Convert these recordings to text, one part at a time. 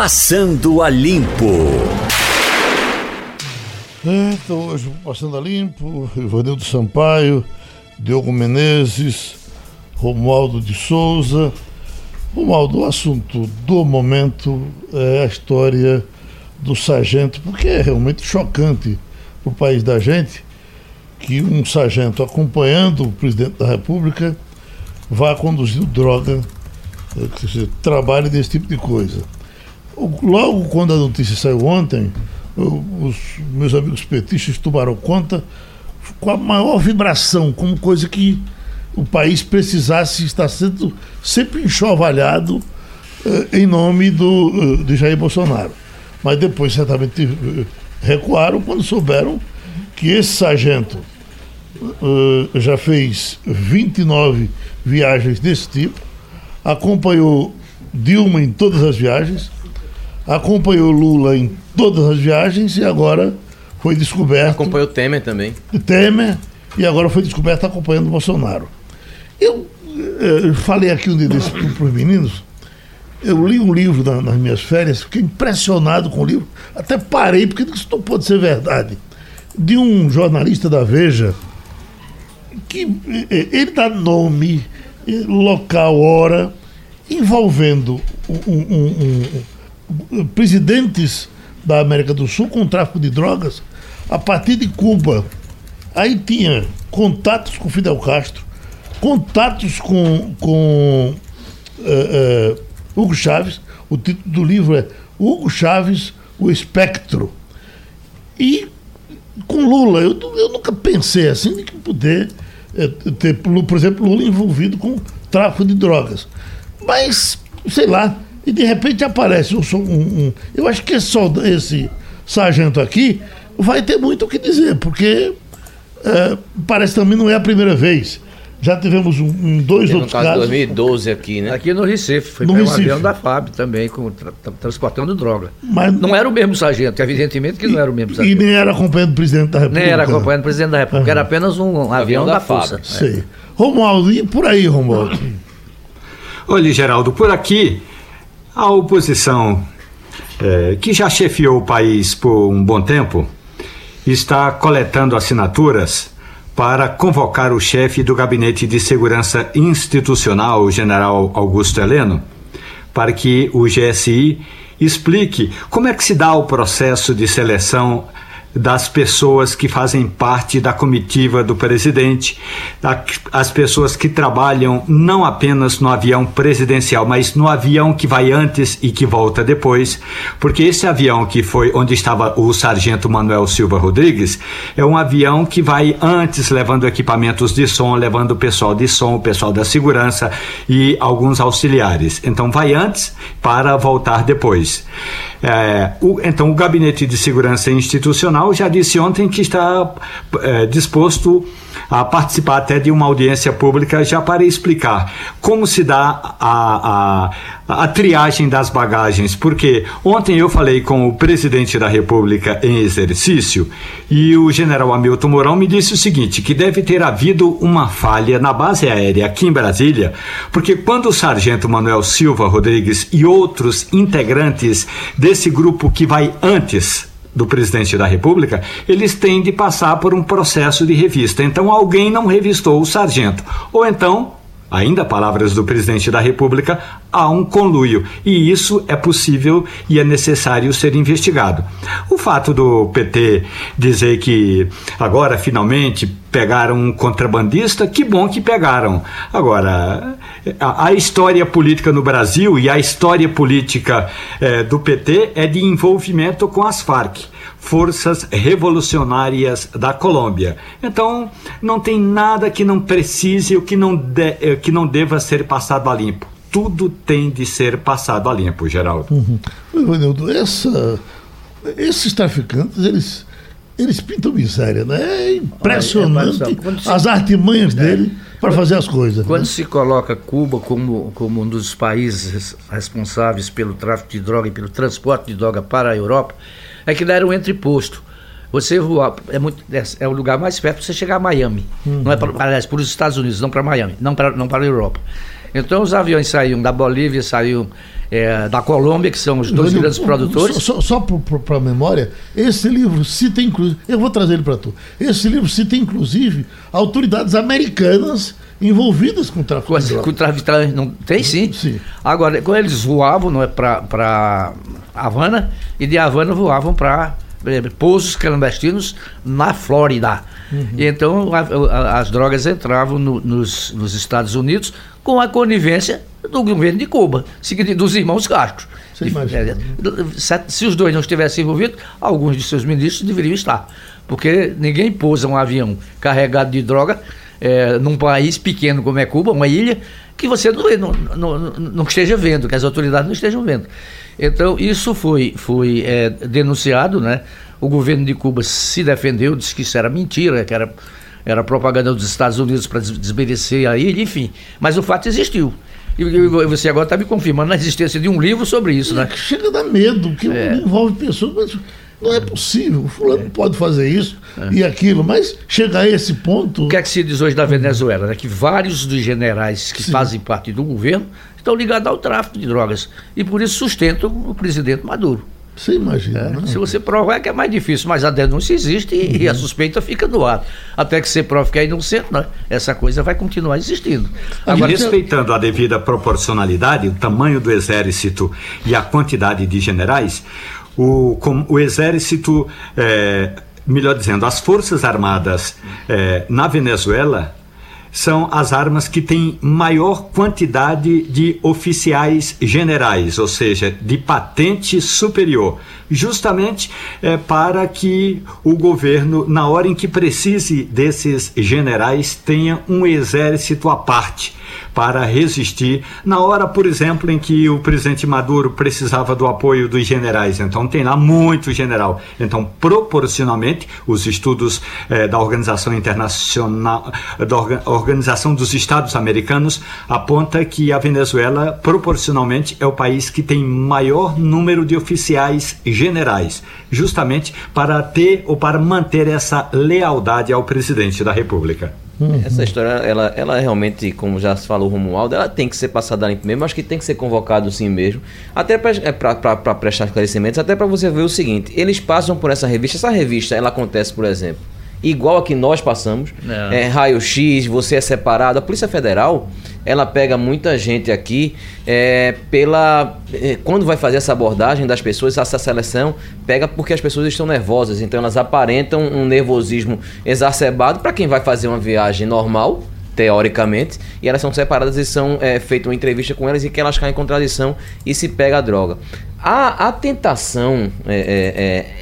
Passando a Limpo. É, então hoje Passando a Limpo, Ivanildo Sampaio, Diogo Menezes, Romualdo de Souza. Romualdo, o assunto do momento é a história do sargento, porque é realmente chocante para o país da gente que um sargento acompanhando o presidente da República vá conduzindo droga, é, que seja, trabalhe desse tipo de coisa. Logo quando a notícia saiu ontem, os meus amigos petistas tomaram conta com a maior vibração, como coisa que o país precisasse estar sendo sempre enxovalhado eh, em nome do, eh, de Jair Bolsonaro. Mas depois certamente eh, recuaram quando souberam que esse sargento já fez 29 viagens desse tipo, acompanhou Dilma em todas as viagens, acompanhou Lula em todas as viagens e agora foi descoberto. Acompanhou Temer também. Temer e agora foi descoberto acompanhando Bolsonaro. Eu, eu falei aqui um dia desse para os meninos. Eu li um livro na, nas minhas férias, fiquei impressionado com o livro, até parei, porque isso não pode ser verdade de um jornalista da Veja que eh, ele dá nome, eh, local, hora, envolvendo um, um, um, presidentes da América do Sul com tráfico de drogas a partir de Cuba. Aí tinha contatos com Fidel Castro, contatos com, com uh, uh, Hugo Chaves. O título do livro é Hugo Chaves, o Espectro. E com Lula, eu, eu nunca pensei assim de que poder é, ter, por exemplo, Lula envolvido com tráfico de drogas. Mas, sei lá, e de repente aparece um, um, um eu acho que esse, esse sargento aqui vai ter muito o que dizer, porque é, parece também não é a primeira vez. Já tivemos um, um dois Teve outros um caso casos. 2012 aqui, né? Aqui no Recife, foi no um avião da FAB também, com, tra transportando droga. Mas não era o mesmo sargento, evidentemente que não era o mesmo sargento. E nem era acompanhando o presidente da República. Nem era acompanhando o presidente da República, uhum. era apenas um, um avião, avião, da, da Força. Sei. É. Romualdo, e por aí, Romualdo? Olha, Geraldo, por aqui, a oposição, é, que já chefiou o país por um bom tempo, está coletando assinaturas para convocar o chefe do Gabinete de Segurança Institucional, o general Augusto Heleno, para que o GSI explique como é que se dá o processo de seleção das pessoas que fazem parte da comitiva do presidente, as pessoas que trabalham não apenas no avião presidencial, mas no avião que vai antes e que volta depois, porque esse avião que foi onde estava o sargento Manuel Silva Rodrigues é um avião que vai antes levando equipamentos de som, levando o pessoal de som, o pessoal da segurança e alguns auxiliares. Então vai antes para voltar depois. É, o, então, o Gabinete de Segurança Institucional já disse ontem que está é, disposto a participar até de uma audiência pública já para explicar como se dá a, a, a triagem das bagagens. Porque ontem eu falei com o presidente da República em exercício e o general Hamilton Mourão me disse o seguinte: que deve ter havido uma falha na base aérea aqui em Brasília, porque quando o sargento Manuel Silva Rodrigues e outros integrantes desse grupo que vai antes do presidente da República, eles têm de passar por um processo de revista. Então alguém não revistou o sargento. Ou então ainda palavras do presidente da República, há um conluio. E isso é possível e é necessário ser investigado. O fato do PT dizer que agora finalmente pegaram um contrabandista, que bom que pegaram. Agora, a, a história política no Brasil e a história política eh, do PT é de envolvimento com as Farc forças revolucionárias da Colômbia. Então, não tem nada que não precise ou que não, de, eh, que não deva ser passado a limpo. Tudo tem de ser passado a limpo, Geraldo. Uhum. Ivanildo, essa, esses traficantes, eles, eles pintam miséria, né? É impressionante é, as artimanhas é. dele para fazer as coisas. Quando né? se coloca Cuba como, como um dos países responsáveis pelo tráfico de droga e pelo transporte de droga para a Europa, é que era um entreposto. Você voar, é, muito, é, é, o lugar mais perto para você chegar a Miami. Uhum. Não é para, aliás, para os Estados Unidos, não para Miami, não para, não para a Europa. Então os aviões saíam da Bolívia, saíam é, da Colômbia, que são os dois grandes produtores. Só, só para a memória, esse livro cita inclusive. Eu vou trazer ele para tu. Esse livro cita inclusive autoridades americanas envolvidas com o tráfico de com o drogas. tráfico de tra- não tem sim. Sim. Agora, quando eles voavam não é, para Havana, e de Havana voavam para pousos clandestinos na Flórida. E então a- a- as drogas entravam no- nos, nos Estados Unidos com a conivência do governo de Cuba, dos irmãos Castro. É, se, se os dois não estivessem envolvidos, alguns de seus ministros deveriam estar. Porque ninguém pousa um avião carregado de droga é, num país pequeno como é Cuba, uma ilha, que você não, não, não, não esteja vendo, que as autoridades não estejam vendo. Então, isso foi, foi é, denunciado, né? O governo de Cuba se defendeu, disse que isso era mentira, que era, era propaganda dos Estados Unidos para des- desmerecer a ilha, enfim. Mas o fato existiu. E, você agora está me confirmando a existência de um livro sobre isso, né? Chega a dar medo, porque É. envolve pessoas, mas não é possível. O fulano pode fazer isso e aquilo, mas chegar a esse ponto. O que é que se diz hoje da Venezuela? Né? Que vários dos generais que Sim. fazem parte do governo estão ligados ao tráfico de drogas e por isso sustentam o presidente Maduro. Você imagina, né? Se você provar é que é mais difícil, mas a denúncia existe e, e a suspeita fica no ar. Até que você prove que é inocente, né? essa coisa vai continuar existindo. E Agora, respeitando a devida proporcionalidade, o tamanho do exército e a quantidade de generais, o, com- o exército, eh, melhor dizendo, as forças armadas eh, na Venezuela são as armas que têm maior quantidade de oficiais generais, ou seja, de patente superior, justamente eh, para que o governo, na hora em que precise desses generais, tenha um exército à parte para resistir na hora, por exemplo, em que o presidente Maduro precisava do apoio dos generais. Então tem lá muito general. Então, proporcionalmente, os estudos eh, da Organização Internacional, da Orga- Organização dos Estados Americanos aponta que a Venezuela, proporcionalmente, é o país que tem maior número de oficiais generais, justamente para ter ou para manter essa lealdade ao presidente da República. Essa história, ela, ela realmente, como já se falou Romualdo, ela tem que ser passada limpo mesmo, acho que tem que ser convocado sim mesmo, até para prestar esclarecimentos, até para você ver o seguinte, eles passam por essa revista, essa revista, ela acontece, por exemplo, igual a que nós passamos, Não. é, raio-x, você é separado, a Polícia Federal, ela pega muita gente aqui é, pela... é, quando vai fazer essa abordagem das pessoas, essa seleção, pega porque as pessoas estão nervosas, então elas aparentam um nervosismo exacerbado para quem vai fazer uma viagem normal, teoricamente, e elas são separadas e são é, feita uma entrevista com elas e que elas caem em contradição e se pega a droga. A, a tentação é,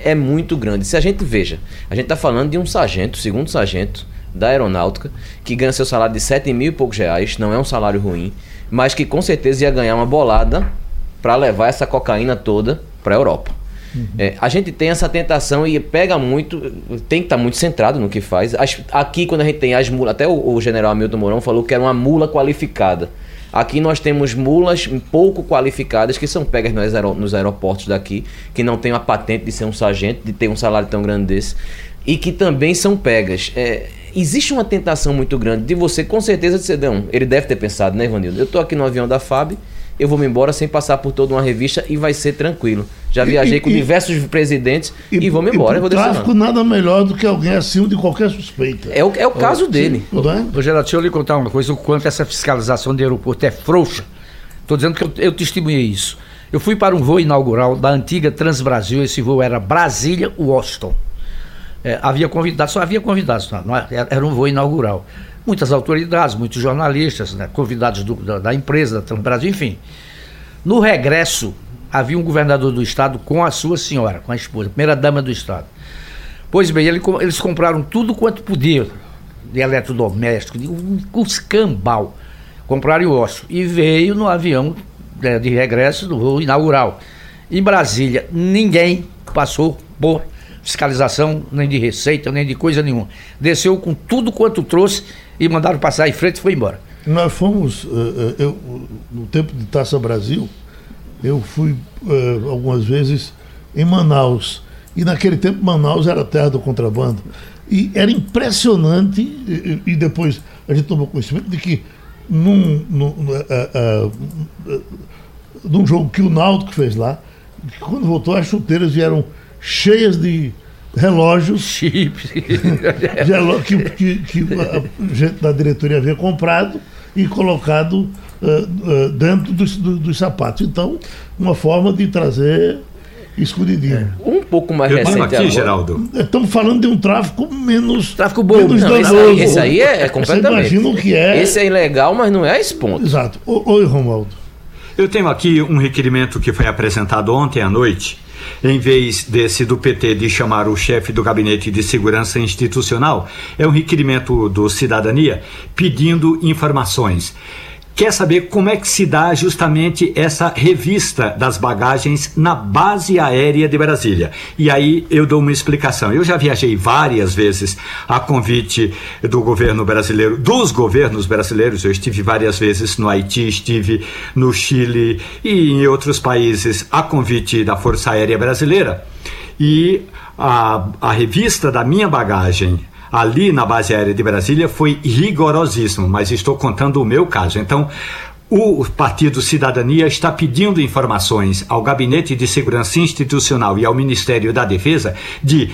é, é, é muito grande. Se a gente veja, a gente está falando de um sargento, segundo sargento da aeronáutica, que ganha seu salário de 7 mil e poucos reais, não é um salário ruim, mas que com certeza ia ganhar uma bolada para levar essa cocaína toda para a Europa. É, a gente tem essa tentação e pega muito, tem que estar muito centrado no que faz. As- aqui, quando a gente tem as mulas, até o, o general Hamilton Mourão falou que era uma mula qualificada. Aqui nós temos mulas pouco qualificadas que são pegas nos, aero- nos aeroportos daqui, que não têm a patente de ser um sargento, de ter um salário tão grande desse, e que também são pegas. É, existe uma tentação muito grande de você, com certeza, dizer, não, ele deve ter pensado, né, Ivanildo? Eu estou aqui no avião da FAB, eu vou me embora sem passar por toda uma revista e vai ser tranquilo. Já E- viajei e- com e- diversos presidentes e, vou me embora. E eu vou tráfico, nada melhor do que alguém acima de qualquer suspeita. É o, é o caso dele. Não é? Deixa eu lhe contar uma coisa, o quanto essa fiscalização de aeroporto é frouxa. Estou dizendo que eu, eu testemunhei isso. Eu fui para um voo inaugural da antiga Transbrasil, esse voo era Brasília-Washington. É, havia convidados, só havia convidados, não, não era, era um voo inaugural. Muitas autoridades, muitos jornalistas, né, convidados do- da, da empresa, da Transbrasil, enfim. No regresso, havia um governador do estado com a sua senhora, com a esposa, primeira dama do estado. Pois bem, ele eles compraram tudo quanto podia de eletrodoméstico, de um cuscambal. Compraram em Oslo e veio no avião né, de regresso do voo inaugural. Em Brasília, ninguém passou por fiscalização, nem de receita, nem de coisa nenhuma. Desceu com tudo quanto trouxe e mandaram passar em frente e foi embora. Nós fomos, eh, eh, eu, no tempo de Taça Brasil, eu fui eh, algumas vezes em Manaus. E naquele tempo Manaus era terra do contrabando. E era impressionante, e, e depois a gente tomou conhecimento de que num, num- eh, eh, eh, de um jogo que o Náutico fez lá, quando voltou as chuteiras vieram cheias de relógios Chips. que, que, que a gente da diretoria havia comprado e colocado eh, eh, dentro dos, do- dos sapatos. Então, uma forma de trazer escondidinho. Um pouco mais Eu recente aqui, agora. Geraldo. Estamos falando de um tráfico menos. Tráfico bom. menos Não, Esse danoso. aí, esse aí é, é completamente. Você imagina o que é. Esse é ilegal, mas não é a esse ponto. Exato. Oi, Romualdo. Eu tenho aqui um requerimento que foi apresentado ontem à noite. Em vez desse do PT de chamar o chefe do Gabinete de Segurança Institucional, é um requerimento do Cidadania pedindo informações. Quer saber como é que se dá justamente essa revista das bagagens na base aérea de Brasília? E aí eu dou uma explicação. Eu já viajei várias vezes a convite do governo brasileiro, dos governos brasileiros. Eu estive várias vezes no Haiti, estive no Chile e em outros países a convite da Força Aérea Brasileira. E a, a revista da minha bagagem ali na base aérea de Brasília foi rigorosíssimo, mas estou contando o meu caso. Então, o Partido Cidadania está pedindo informações ao Gabinete de Segurança Institucional e ao Ministério da Defesa de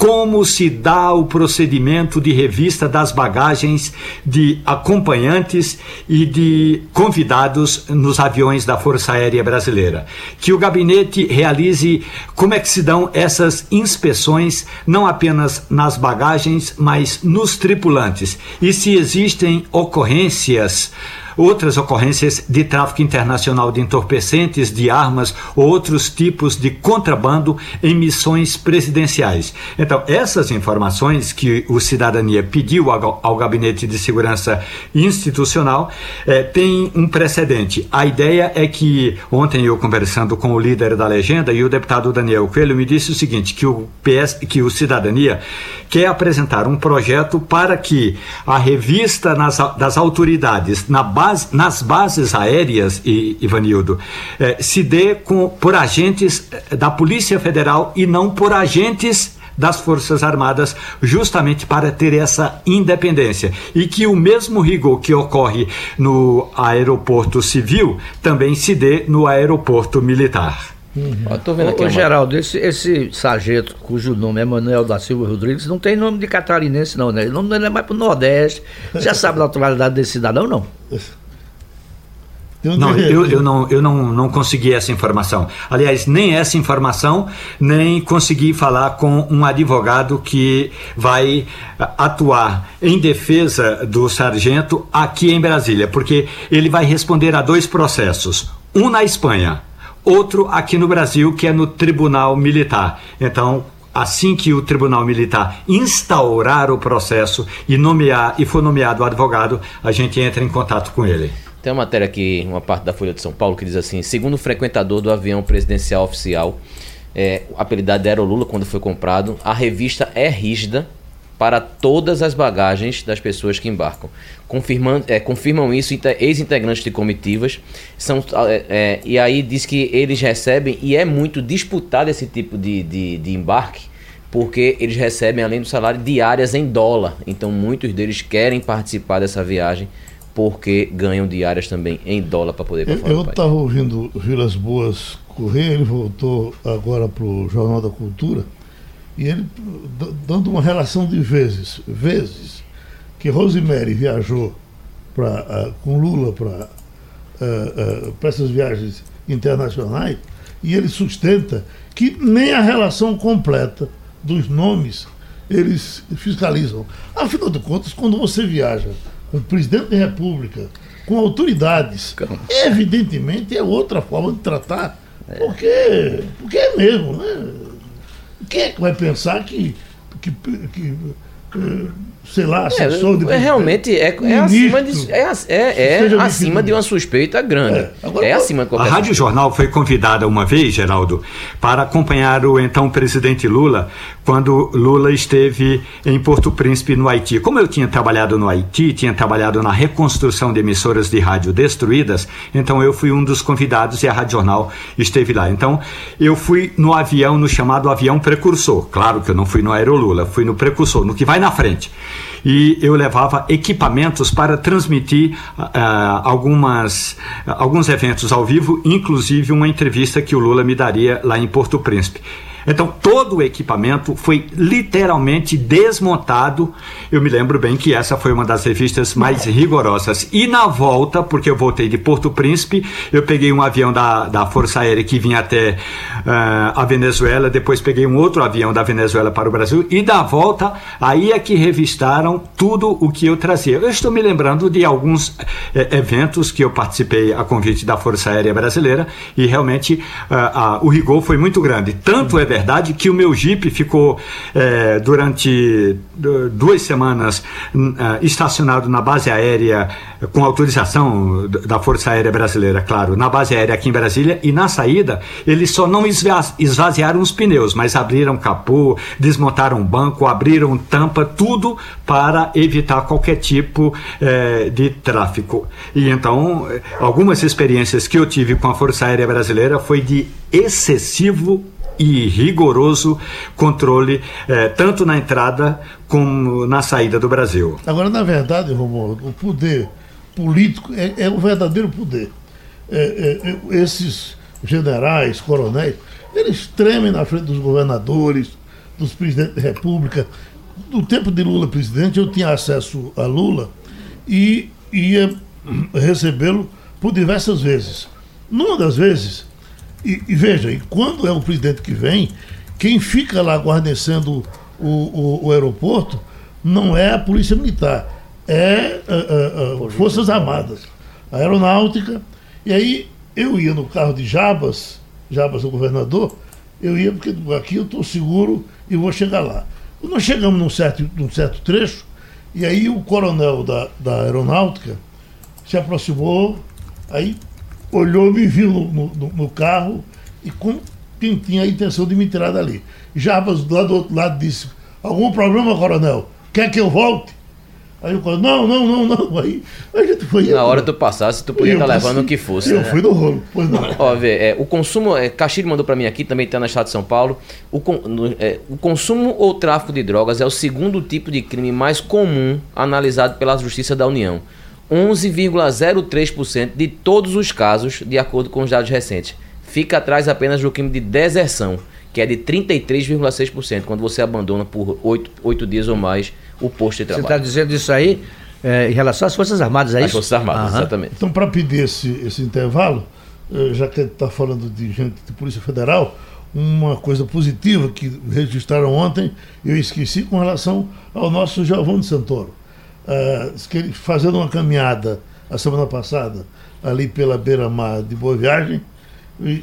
como se dá o procedimento de revista das bagagens de acompanhantes e de convidados nos aviões da Força Aérea Brasileira. Que o gabinete realize como é que se dão essas inspeções, não apenas nas bagagens, mas nos tripulantes. E se existem ocorrências outras ocorrências de tráfico internacional de entorpecentes, de armas ou outros tipos de contrabando em missões presidenciais. Então, essas informações que o Cidadania pediu ao, ao Gabinete de Segurança Institucional eh, tem um precedente. A ideia é que, ontem eu conversando com o líder da legenda e o deputado Daniel Coelho me disse o seguinte, que o PS, que o Cidadania quer apresentar um projeto para que a revista nas, das autoridades na base, nas bases aéreas, e, Ivanildo, eh, se dê com, por agentes eh, da Polícia Federal e não por agentes das Forças Armadas, justamente para ter essa independência. E que o mesmo rigor que ocorre no aeroporto civil também se dê no aeroporto militar. Ó, tô vendo aqui. Ô, uma- Geraldo, esse, esse sargento, cujo nome é Manuel da Silva Rodrigues, não tem nome de catarinense, não, né? O nome dele é mais pro Nordeste. Você já sabe a naturalidade desse cidadão, não? Um Não, eu, eu, não, eu não, não consegui essa informação. Aliás, nem essa informação, nem consegui falar com um advogado que vai atuar em defesa do sargento aqui em Brasília, porque ele vai responder a dois processos: um na Espanha, outro aqui no Brasil, que é no Tribunal Militar. Então, assim que o Tribunal Militar instaurar o processo e nomear e for nomeado o advogado, a gente entra em contato com ele. Tem uma matéria aqui, uma parte da Folha de São Paulo, que diz assim: segundo o frequentador do avião presidencial oficial, é, apelidado de Aerolula quando foi comprado, a revista é rígida para todas as bagagens das pessoas que embarcam. Confirmando, é, confirmam isso inte- ex-integrantes de comitivas. São, é, é, e aí diz que eles recebem, e é muito disputado esse tipo de, de, de embarque, porque eles recebem, além do salário, diárias em dólar. Então muitos deles querem participar dessa viagem porque ganham diárias também em dólar para poder fora Eu estava ouvindo Vilas Boas correr, ele voltou agora para o Jornal da Cultura, e ele dando uma relação de vezes, vezes, que Rosemary viajou pra, ah, com Lula para essas viagens internacionais, e ele sustenta que nem a relação completa dos nomes eles fiscalizam. Afinal de contas, quando você viaja com o presidente da República, com autoridades, evidentemente é outra forma de tratar. Porque, porque é mesmo, né? Quem é que vai pensar que, que, que, eh, sei lá, assessor de É, é, realmente é, é acima, de, é, é, é acima de uma suspeita grande. É, agora- É, acima de A Rádio suspeita. Jornal foi convidada uma vez, Geraldo, para acompanhar o então presidente Lula quando Lula esteve em Porto Príncipe, no Haiti. Como eu tinha trabalhado no Haiti, tinha trabalhado na reconstrução de emissoras de rádio destruídas, então eu fui um dos convidados e a Rádio Jornal esteve lá. Então eu fui no avião, no chamado avião precursor. Claro que eu não fui no Aerolula, fui no precursor, no que vai na frente. E eu levava equipamentos para transmitir uh, algumas, uh, alguns eventos ao vivo, inclusive uma entrevista que o Lula me daria lá em Porto Príncipe. Então, todo o equipamento foi literalmente desmontado. Eu me lembro bem que essa foi uma das revistas mais rigorosas. E na volta, porque eu voltei de Porto Príncipe, eu peguei um avião da, da Força Aérea que vinha até uh, a Venezuela, depois peguei um outro avião da Venezuela para o Brasil, e da volta, aí é que revistaram tudo o que eu trazia. Eu estou me lembrando de alguns eh, eventos que eu participei a convite da Força Aérea Brasileira, e realmente uh, uh, o rigor foi muito grande. Tanto é verdade que o meu Jeep ficou é, durante duas semanas é, estacionado na base aérea com autorização da Força Aérea Brasileira, claro, na base aérea aqui em Brasília e na saída eles só não esvaziaram os pneus, mas abriram capô, desmontaram banco, abriram tampa, tudo para evitar qualquer tipo é, de tráfico. E então algumas experiências que eu tive com a Força Aérea Brasileira foi de excessivo e rigoroso controle, eh, tanto na entrada como na saída do Brasil. Agora, na verdade, Romulo, o poder político é, é o verdadeiro poder. É, é, é, esses generais, coronéis, eles tremem na frente dos governadores, dos presidentes da República. No tempo de Lula presidente, eu tinha acesso a Lula e ia recebê-lo por diversas vezes. Numa das vezes, e, e, veja, e quando é o presidente que vem, quem fica lá guarnecendo o, o, o aeroporto não é a Polícia Militar, é a, a, a Forças Armadas, a Aeronáutica. E aí eu ia no carro de Jabas, Jabas o governador, eu ia porque aqui eu estou seguro e vou chegar lá. Nós chegamos num certo, num certo trecho, e aí o coronel da, da aeronáutica se aproximou, aí olhou, me viu no, no, no carro e com quem tinha a intenção de me tirar dali. Jabas, lá do outro lado, disse: Algum problema, coronel? Quer que eu volte? Aí eu falei, não, não, não, não. Aí a gente foi. Na hora tu passasse, tu podia estar tá levando o que fosse. Eu né? fui no rolo, pois não. Ó, vê, é, o consumo. É, Caxiri mandou para mim aqui, também está no estado de São Paulo. O, no, é, o consumo ou tráfico de drogas é o segundo tipo de crime mais comum analisado pela Justiça da União. 11,03% de todos os casos, de acordo com os dados recentes. Fica atrás apenas do crime de deserção, que é de 33,6%, quando você abandona por oito dias ou mais o posto de trabalho. Você está dizendo isso aí é, em relação às Forças Armadas, é isso? As Forças Armadas, Aham. exatamente. Então, para pedir esse, esse intervalo, eh, já que está falando de gente de Polícia Federal, uma coisa positiva que registraram ontem, eu esqueci com relação ao nosso Giovanni Santoro uh, fazendo uma caminhada a semana passada ali pela beira-mar de Boa Viagem,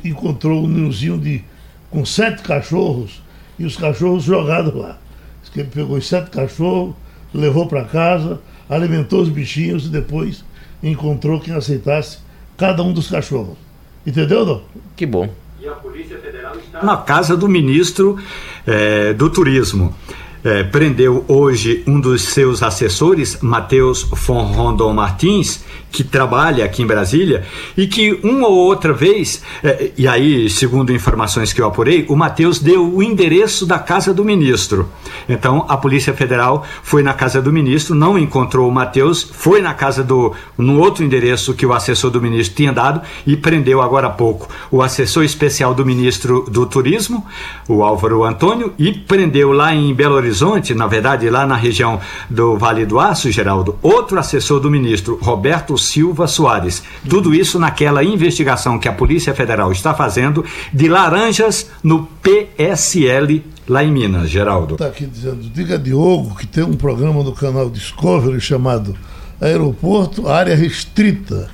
encontrou um nilzinho de, com sete cachorros e os cachorros jogados lá. Diz que ele pegou os sete cachorros, levou para casa, alimentou os bichinhos e depois encontrou quem aceitasse cada um dos cachorros. Entendeu, não? Que bom. E a Polícia Federal está na casa do ministro é, do Turismo é, prendeu hoje um dos seus assessores, Matheus von Rondon Martins, que trabalha aqui em Brasília e que uma ou outra vez, é, e aí, segundo informações que eu apurei, o Matheus deu o endereço da casa do ministro. Então, a Polícia Federal foi na casa do ministro, não encontrou o Matheus, foi na casa do, no outro endereço que o assessor do ministro tinha dado e prendeu agora há pouco o assessor especial do ministro do Turismo, o Álvaro Antônio, e prendeu lá em Belo Horizonte, na verdade, lá na região do Vale do Aço, Geraldo, outro assessor do ministro, Roberto Silva Soares. Tudo isso naquela investigação que a Polícia Federal está fazendo de laranjas no PSL lá em Minas, Geraldo. Está aqui dizendo, diga Diogo que tem um programa no canal Discovery chamado Aeroporto Área Restrita,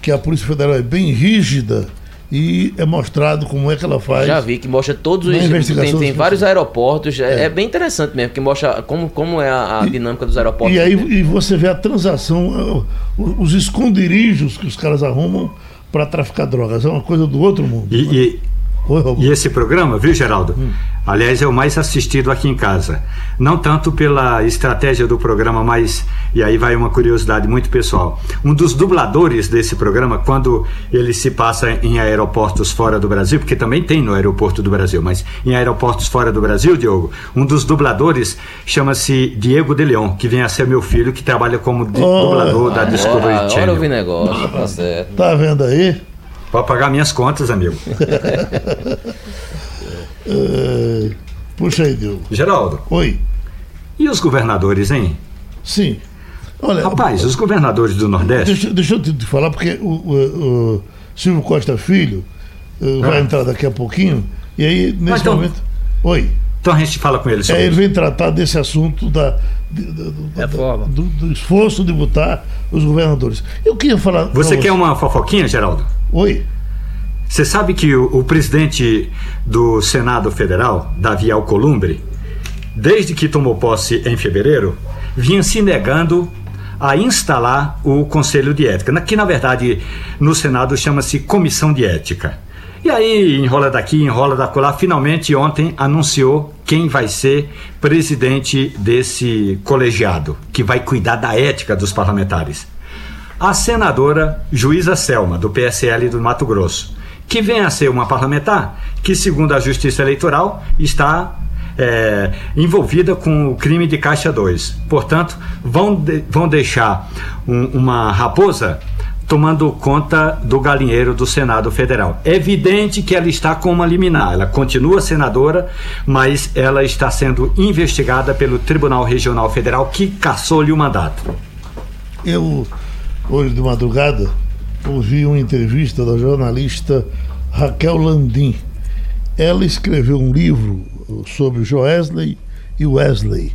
que a Polícia Federal é bem rígida e é mostrado como é que ela faz. Já vi que mostra todos os. Tem, tem vários aeroportos. É. é. bem interessante mesmo, que mostra como, como é a, a e, dinâmica dos aeroportos. E aí e você vê a transação, os esconderijos que os caras arrumam para traficar drogas. É uma coisa do outro mundo. E, e, Oi, e esse programa, viu, Geraldo? Hum Aliás, é o mais assistido aqui em casa. Não tanto pela estratégia do programa, mas. E aí vai uma curiosidade muito pessoal. Um dos dubladores desse programa, quando ele se passa em aeroportos fora do Brasil, porque também tem no aeroporto do Brasil, mas em aeroportos fora do Brasil, Diogo, um dos dubladores chama-se Diego de Leon, que vem a ser meu filho, que trabalha como Oh, dublador da Discovery Agora eu Channel. vi negócio, tá certo. Tá vendo aí? Pode pagar minhas contas, amigo. É, Puxa aí, Diogo. Geraldo, Oi. e os governadores, hein? Sim. Olha, Rapaz, os governadores do Nordeste. deixa, deixa eu te falar, porque o, o- o Silvio Costa Filho vai Ah. entrar daqui a pouquinho, e aí, nesse então- momento. Oi. Então a gente fala com ele sobre É, ele vem tratar desse assunto da, de- do, do- Reforma. do- do esforço de botar os governadores. Eu queria falar. Você quer uma fofoquinha, Geraldo? Oi. Você sabe que o, o presidente do Senado Federal, Davi Alcolumbre, desde que tomou posse em fevereiro, vinha se negando a instalar o Conselho de Ética, que na verdade no Senado chama-se Comissão de Ética. E aí enrola daqui, enrola da colar, finalmente ontem anunciou quem vai ser presidente desse colegiado, que vai cuidar da ética dos parlamentares a senadora Juíza Selma, do PSL do Mato Grosso, que vem a ser uma parlamentar que, segundo a Justiça Eleitoral, está é, envolvida com o crime de Caixa 2. Portanto, vão, de- vão deixar um- uma raposa tomando conta do galinheiro do Senado Federal. É evidente que ela está com uma liminar, ela continua senadora, mas ela está sendo investigada pelo Tribunal Regional Federal que cassou-lhe o mandato. Eu, hoje de madrugada, ouvi uma entrevista da jornalista Raquel Landim. Ela escreveu um livro sobre Joesley e Wesley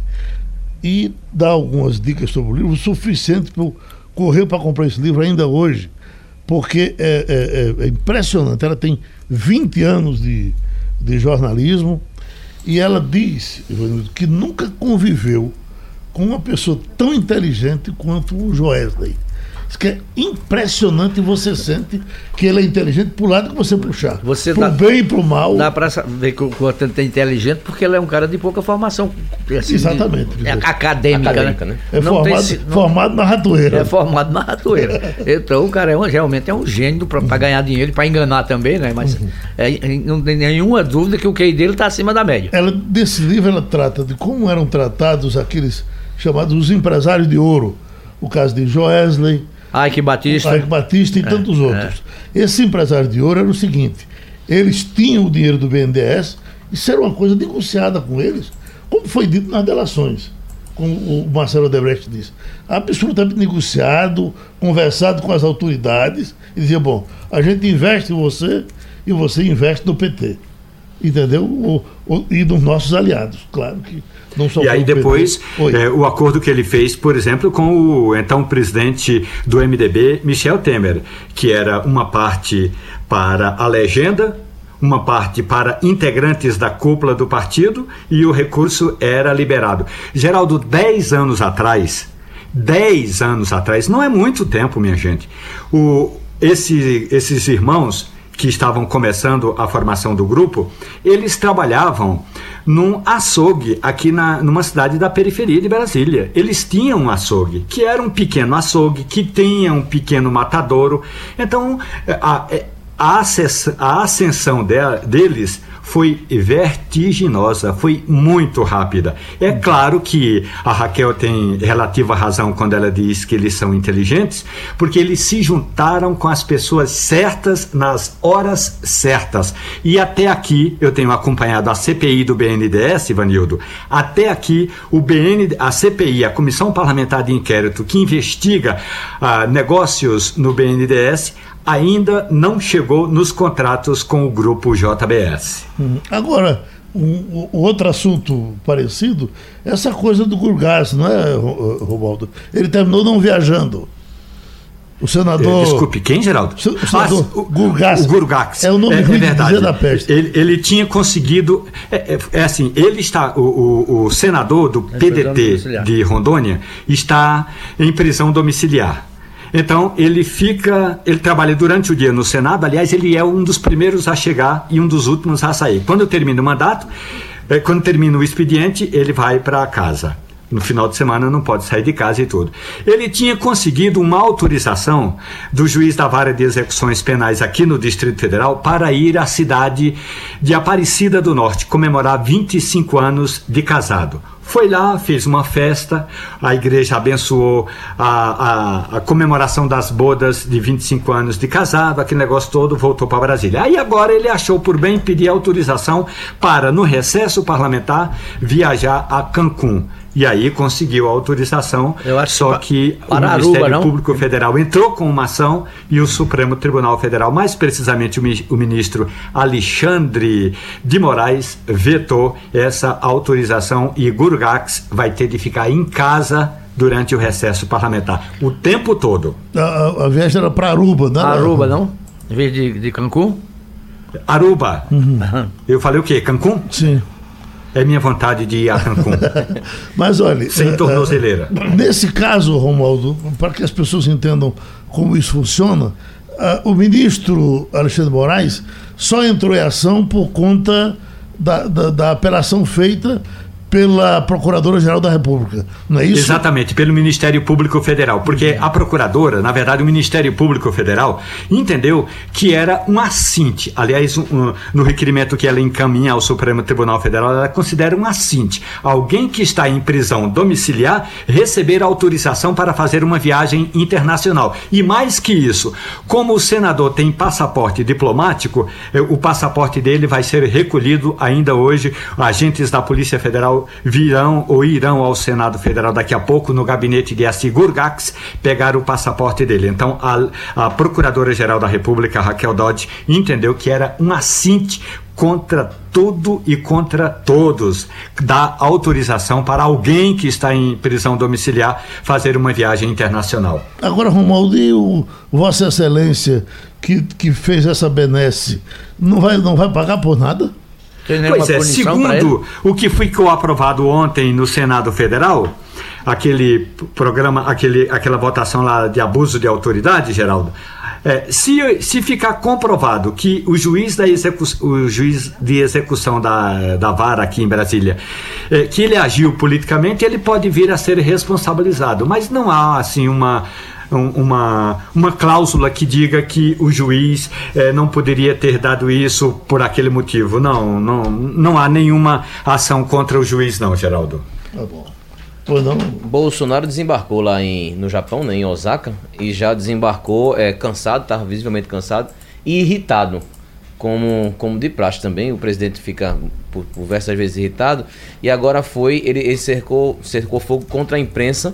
e dá algumas dicas sobre o livro, suficiente para eu correr para comprar esse livro ainda hoje, porque é, é- é- é impressionante. Ela tem 20 anos de, de jornalismo e ela diz que nunca conviveu com uma pessoa tão inteligente quanto o Joesley. Isso que é impressionante e você sente que ele é inteligente pro lado que você puxar. Você pro dá- bem e pro mal. Dá pra ver que o quanto ele é inteligente, porque ele é um cara de pouca formação. assim, Exatamente. de- é acadêmica, Acadêmica, né? né? É Não tem formado, se- não- formado na ratoeira. É formado na ratoeira. Então o cara é um- realmente é um gênio para ganhar dinheiro e para enganar também, né? Mas Uhum. é, não tem nenhuma dúvida que o QI dele está acima da média. Ela, desse livro ela trata de como eram tratados aqueles chamados os empresários de ouro. O caso de Joesley, Que Batista. Ike Batista e tantos outros. Esse empresário de ouro era o seguinte: eles tinham o dinheiro do BNDES, isso era uma coisa negociada com eles, como foi dito nas delações, como o Marcelo Odebrecht disse. Absolutamente negociado, conversado com as autoridades, e dizia: bom, a gente investe em você e você investe no PT. Entendeu? E nos nossos aliados, claro que E aí depois, Oi. é, o acordo que ele fez, por exemplo, com o então presidente do MDB, Michel Temer, que era uma parte para a legenda, uma parte para integrantes da cúpula do partido e o recurso era liberado. Geraldo, 10 anos atrás, 10 anos atrás, não é muito tempo, minha gente, o, esse, esses irmãos que estavam começando a formação do grupo, eles trabalhavam num açougue aqui na, numa cidade da periferia de Brasília. Eles tinham um açougue, que era um pequeno açougue, que tinha um pequeno matadouro. Então, a, a, ascens- a ascensão de- deles foi vertiginosa, foi muito rápida. É claro que a Raquel tem relativa razão quando ela diz que eles são inteligentes, porque eles se juntaram com as pessoas certas nas horas certas. E até aqui, eu tenho acompanhado a CPI do BNDES, Ivanildo, até aqui o BN, a CPI, a Comissão Parlamentar de Inquérito, que investiga ah, negócios no BNDES, ainda não chegou nos contratos com o grupo JBS. Uhum. Agora, um, um outro assunto parecido, essa coisa do Gurgás, não é, Ro- Robaldo? Ele terminou não viajando. O senador. Eh, Desculpe, quem, Geraldo? O senador o, Gurgás. O Gurgax. É o nome ruim de dizer da peste. Ele, ele tinha conseguido. É, é- é assim, ele está. O, o- o senador do prisão PDT de Rondônia está em prisão domiciliar. Então, ele fica. Ele trabalha durante o dia no Senado. Aliás, ele é um dos primeiros a chegar e um dos últimos a sair. Quando termina o mandato, é, quando termina o expediente, ele vai para casa. No final de semana não pode sair de casa e tudo. Ele tinha conseguido uma autorização do juiz da vara de execuções penais aqui no Distrito Federal para ir à cidade de Aparecida do Norte comemorar 25 anos de casado. Foi lá, fez uma festa, a igreja abençoou a, a, a, comemoração das bodas de 25 anos de casado, aquele negócio todo, voltou para Brasília. Aí agora ele achou por bem pedir autorização para, no recesso parlamentar, viajar a Cancún. E aí conseguiu a autorização, só que o Ministério não? Público Federal entrou com uma ação e o Supremo Tribunal Federal, mais precisamente o ministro Alexandre de Moraes, vetou essa autorização e Gurgax vai ter de ficar em casa durante o recesso parlamentar, o tempo todo. A, a viagem era para Aruba, não? Aruba, não? Em vez de, de Cancún? Aruba. Uhum. Eu falei o quê? Cancún? Sim. É minha vontade de ir a Cancún. Mas olha. Sem é, tornozeleira. É, nesse caso, Romualdo, para que as pessoas entendam como isso funciona, o ministro Alexandre Moraes só entrou em ação por conta da, da, da apelação feita pela Procuradora-Geral da República, não é isso? Exatamente, pelo Ministério Público Federal, porque a Procuradora, na verdade, o Ministério Público Federal entendeu que era um assinte. Aliás, um, no requerimento que ela encaminha ao Supremo Tribunal Federal, ela considera um assinte. Alguém que está em prisão domiciliar receber autorização para fazer uma viagem internacional. E mais que isso, como o senador tem passaporte diplomático, eh, o passaporte dele vai ser recolhido ainda hoje. Agentes da Polícia Federal virão ou irão ao Senado Federal daqui a pouco no gabinete de Assigurgax pegar o passaporte dele. Então a, a Procuradora-Geral da República, Raquel Dodge, entendeu que era um assinte contra tudo e contra todos dar autorização para alguém que está em prisão domiciliar fazer uma viagem internacional. Agora, Romualdo, e o Vossa Excelência que, que fez essa benesse, não vai, não vai pagar por nada? Pois é, segundo o que ficou aprovado ontem no Senado Federal, aquele programa, aquele, aquela votação lá de abuso de autoridade, Geraldo, é, se, se ficar comprovado que o juiz, da execu, o juiz de execução da, da vara aqui em Brasília, é, que ele agiu politicamente, ele pode vir a ser responsabilizado. Mas não há assim uma uma, uma cláusula que diga que o juiz eh, não poderia ter dado isso por aquele motivo. Não, não, não há nenhuma ação contra o juiz, não, Geraldo. Tá bom. Pois não. Bolsonaro desembarcou lá em, no Japão, né, em Osaka, e já desembarcou é, cansado, estava visivelmente cansado e irritado, como, como de praxe também. O presidente fica por, por diversas vezes irritado, e agora foi, ele, ele cercou, cercou fogo contra a imprensa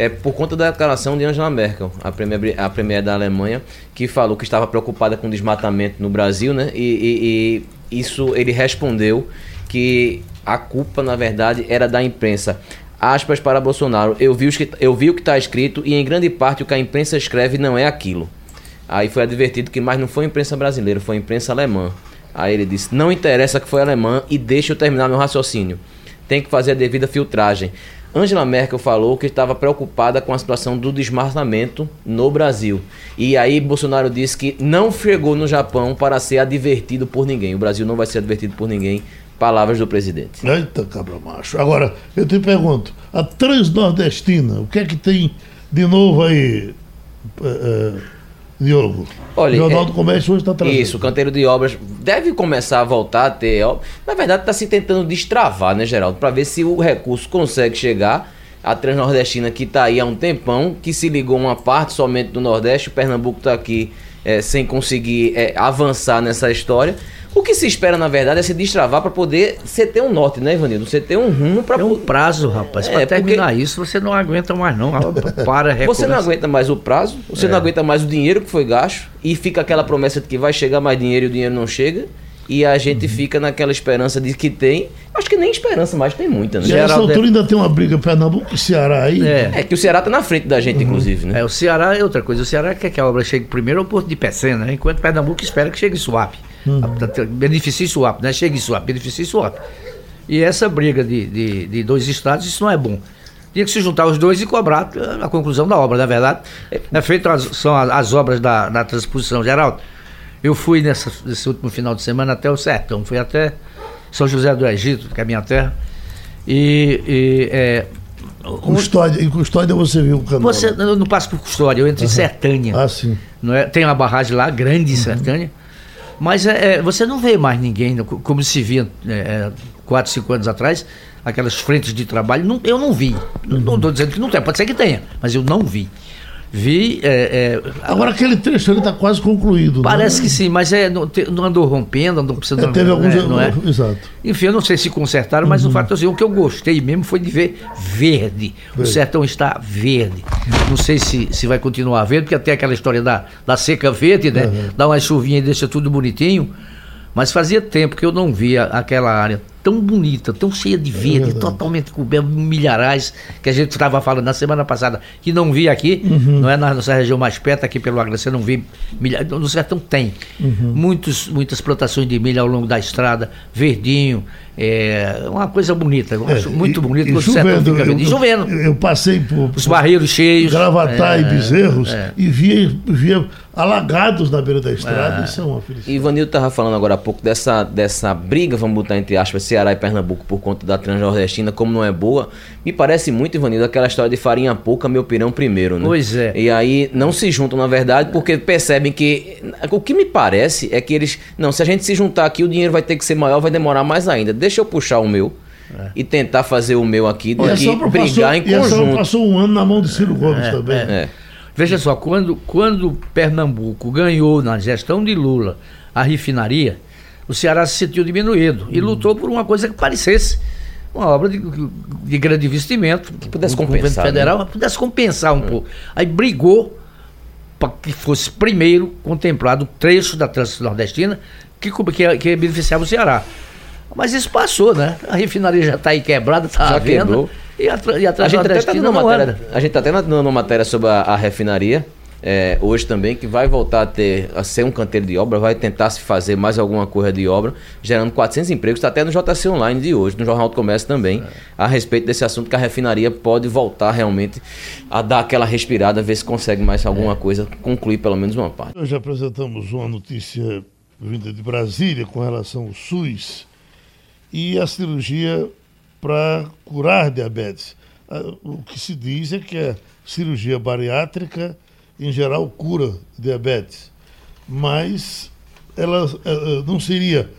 é por conta da declaração de Angela Merkel, a premier, a premier da Alemanha, que falou que estava preocupada com o desmatamento no Brasil, né? E, e, e isso ele respondeu que a culpa, na verdade, era da imprensa. Aspas para Bolsonaro, eu vi, que, eu vi o que está escrito e em grande parte o que a imprensa escreve não é aquilo. Aí foi advertido que mais não foi a imprensa brasileira, foi a imprensa alemã. Aí ele disse: Não interessa que foi alemã e deixa eu terminar meu raciocínio. Tem que fazer a devida filtragem. Angela Merkel falou que estava preocupada com a situação do desmatamento no Brasil. E aí Bolsonaro disse que não chegou no Japão para ser advertido por ninguém. O Brasil não vai ser advertido por ninguém. Palavras do presidente. Eita, cabra macho. Agora, eu te pergunto, a Transnordestina, o que é que tem de novo aí? Uh, Diogo. Olha, o Jornal é, do Comércio hoje está trazendo. Isso, o canteiro de obras deve começar a voltar a ter. Na verdade, está se tentando destravar, né, Geraldo? Para ver se o recurso consegue chegar. A Transnordestina que está aí há um tempão, que se ligou uma parte somente do Nordeste, o Pernambuco está aqui é, sem conseguir é, avançar nessa história. O que se espera, na verdade, é se destravar para poder você ter um norte, né, Ivanildo? Você ter um rumo para. É um prazo, rapaz. É, para terminar porque... isso, você não aguenta mais, não. Para Você não aguenta mais o prazo, você é. não aguenta mais o dinheiro que foi gasto, e fica aquela promessa de que vai chegar mais dinheiro e o dinheiro não chega. E a gente uhum. fica naquela esperança de que tem. Acho que nem esperança mais tem muita, né? E nessa altura ainda tem uma briga Pernambuco e Ceará aí. É. é que o Ceará tá na frente da gente, uhum. inclusive, né? É, o Ceará é outra coisa. O Ceará quer que a obra chegue primeiro ao Porto de Pecena, né? enquanto Pernambuco espera que chegue Suape. Uhum. Beneficie Suape, né? Chegue Suape, beneficie Suape. E essa briga de, de, de, dois estados, isso não é bom. Tinha que se juntar os dois e cobrar a conclusão da obra, na verdade. É feito as, são as, as obras da, da transposição, Geraldo. Eu fui nessa, nesse último final de semana até o Sertão, fui até São José do Egito, que é a minha terra. E, e é, Custódia, em Custódia você viu o canal. Você, eu não passo por Custódia, eu entro uhum. em Sertânia. Ah, sim. Não é? Tem uma barragem lá, grande em uhum. Sertânia. Mas é, é, você não vê mais ninguém, como se via é, 4, é, 5 anos atrás, aquelas frentes de trabalho. Não, eu não vi. Uhum. Não estou dizendo que não tem, pode ser que tenha, mas eu não vi. Vi. É, é, Agora aquele trecho ele está quase concluído. Parece né? que sim, mas é, não, te, não andou rompendo, não precisa. É, teve alguns. Né, não é? Exato. Enfim, eu não sei se consertaram, mas uhum. o fato é assim, o que eu gostei mesmo foi de ver verde. O sertão está verde. Não sei se, se vai continuar verde, porque até aquela história da, da seca verde, né? Uhum. Dá uma chuvinha e deixa tudo bonitinho. Mas fazia tempo que eu não via aquela área tão bonita, tão cheia de verde, é totalmente coberta, milharais, que a gente estava falando na semana passada, que não via aqui, uhum. não é na nossa região mais perto, aqui pelo Agra, você não vê milhares, no sertão tem. Uhum. Muitos, muitas plantações de milho ao longo da estrada, verdinho, é uma coisa bonita, eu acho é, muito bonito. E, e chovendo, fica eu, chovendo. Eu passei por, os barreiros cheios, Gravatar é, e Bezerros é. e via, via alagados na beira da estrada. É. Isso é uma felicidade. Ivanildo estava falando agora há pouco dessa, dessa briga, vamos botar entre aspas, Ceará e Pernambuco por conta da Transnordestina, como não é boa. Me parece muito, Ivanildo, aquela história de farinha pouca, meu pirão primeiro, né? Pois é. E aí não se juntam, na verdade, porque percebem que. O que me parece é que eles. Não, se a gente se juntar aqui, o dinheiro vai ter que ser maior, vai demorar mais ainda. Deixa eu puxar o meu. É. E tentar fazer o meu aqui do que brigar em conjunto. E passou um ano na mão de Ciro Gomes é, também. É. é. Veja só, quando, quando Pernambuco ganhou na gestão de Lula a refinaria, o Ceará se sentiu diminuído e hum. lutou por uma coisa que parecesse uma obra de, de grande investimento. Que pudesse compensar. federal né? pudesse compensar um hum. pouco. Aí brigou para que fosse primeiro contemplado o trecho da Transnordestina que, que, que beneficiava o Ceará. Mas isso passou, né? A refinaria já está aí quebrada, está à venda. Quebrou. E a, e a, a gente até está dando matéria, a gente tá até dando uma matéria sobre a, a refinaria. É, hoje também, que vai voltar a ter a ser um canteiro de obra, vai tentar se fazer mais alguma coisa de obra, gerando 400 empregos, está até no JC Online de hoje, no Jornal do Comércio também, é. a respeito desse assunto que a refinaria pode voltar realmente a dar aquela respirada, ver se consegue mais alguma é. coisa, concluir pelo menos uma parte. Nós já apresentamos uma notícia vinda de Brasília com relação ao SUS e a cirurgia para curar diabetes. Ah, o que se diz é que a cirurgia bariátrica, em geral, cura diabetes, mas ela, ela não seria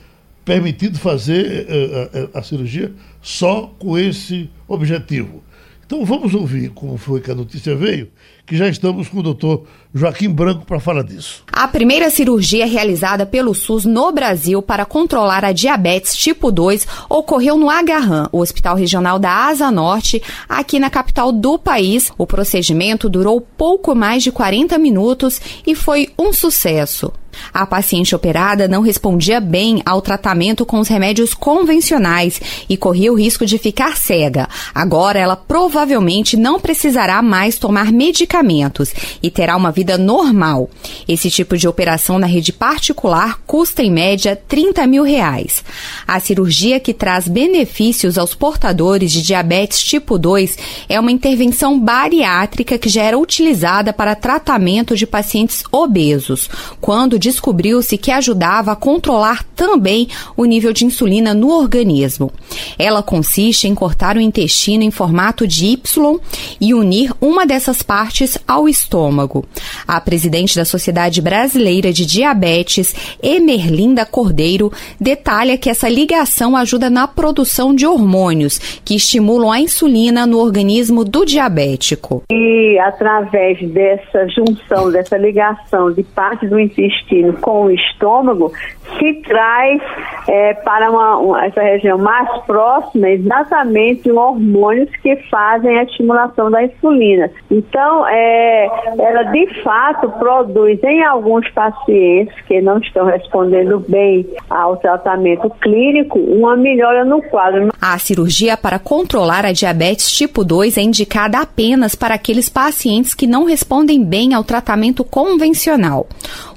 permitido fazer eh, a, cirurgia só com esse objetivo. Então vamos ouvir como foi que a notícia veio, que já estamos com o doutor Joaquim Branco para falar disso. A primeira cirurgia realizada pelo SUS no Brasil para controlar a diabetes tipo 2 ocorreu no Agarram, o Hospital Regional da Asa Norte, aqui na capital do país. O procedimento durou pouco mais de 40 minutos e foi um sucesso. A paciente operada não respondia bem ao tratamento com os remédios convencionais e corria o risco de ficar cega. Agora ela provavelmente não precisará mais tomar medicamentos e terá uma vida normal. Esse tipo de operação na rede particular custa em média 30 mil reais. A cirurgia que traz benefícios aos portadores de diabetes tipo 2 é uma intervenção bariátrica que já era utilizada para tratamento de pacientes obesos. Quando descobriu-se que ajudava a controlar também o nível de insulina no organismo. Ela consiste em cortar o intestino em formato de Y e unir uma dessas partes ao estômago. A presidente da Sociedade Brasileira de Diabetes, Emerlinda Cordeiro, detalha que essa ligação ajuda na produção de hormônios que estimulam a insulina no organismo do diabético. E através dessa junção, dessa ligação de parte do intestino com o estômago se traz é, para uma, uma, essa região mais próxima exatamente hormônios que fazem a estimulação da insulina. Então, é, ela de fato produz em alguns pacientes que não estão respondendo bem ao tratamento clínico uma melhora no quadro. A cirurgia para controlar a diabetes tipo 2 é indicada apenas para aqueles pacientes que não respondem bem ao tratamento convencional.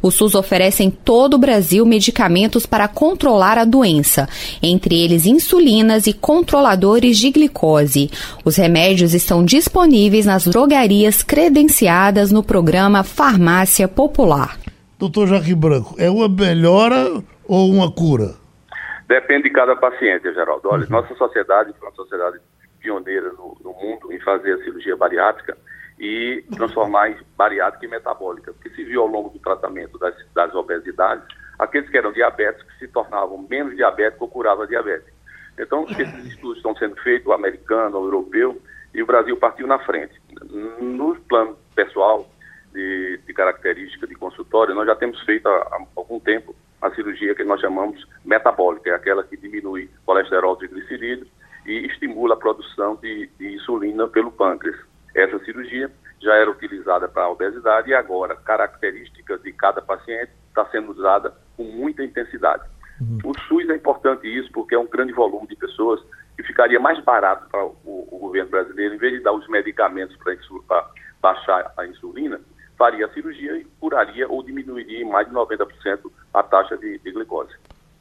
O SUS oferece em todo o Brasil medicamentos para controlar a doença, entre eles insulinas e controladores de glicose. Os remédios estão disponíveis nas drogarias credenciadas no programa Farmácia Popular. Doutor Joaquim Branco, é uma melhora ou uma cura? Depende de cada paciente, Geraldo. Olha, uhum. nossa sociedade foi uma sociedade pioneira no, no, mundo em fazer a cirurgia bariátrica e transformar em bariátrica e metabólica, porque se viu ao longo do tratamento das, das obesidades, aqueles que eram diabéticos se tornavam menos diabéticos ou curavam a diabetes. Então, esses estudos estão sendo feitos, o americano, o europeu, e o Brasil partiu na frente. No plano pessoal, de, de característica de consultório, nós já temos feito há, há algum tempo a cirurgia que nós chamamos metabólica, é aquela que diminui colesterol triglicerídeos e estimula a produção de, de insulina pelo pâncreas. Essa cirurgia já era utilizada para a obesidade e agora, características de cada paciente, está sendo usada com muita intensidade. Uhum. O SUS é importante isso porque é um grande volume de pessoas que ficaria mais barato para o, o governo brasileiro, em vez de dar os medicamentos para baixar a insulina, faria a cirurgia e curaria ou diminuiria em mais de 90% a taxa de, de glicose.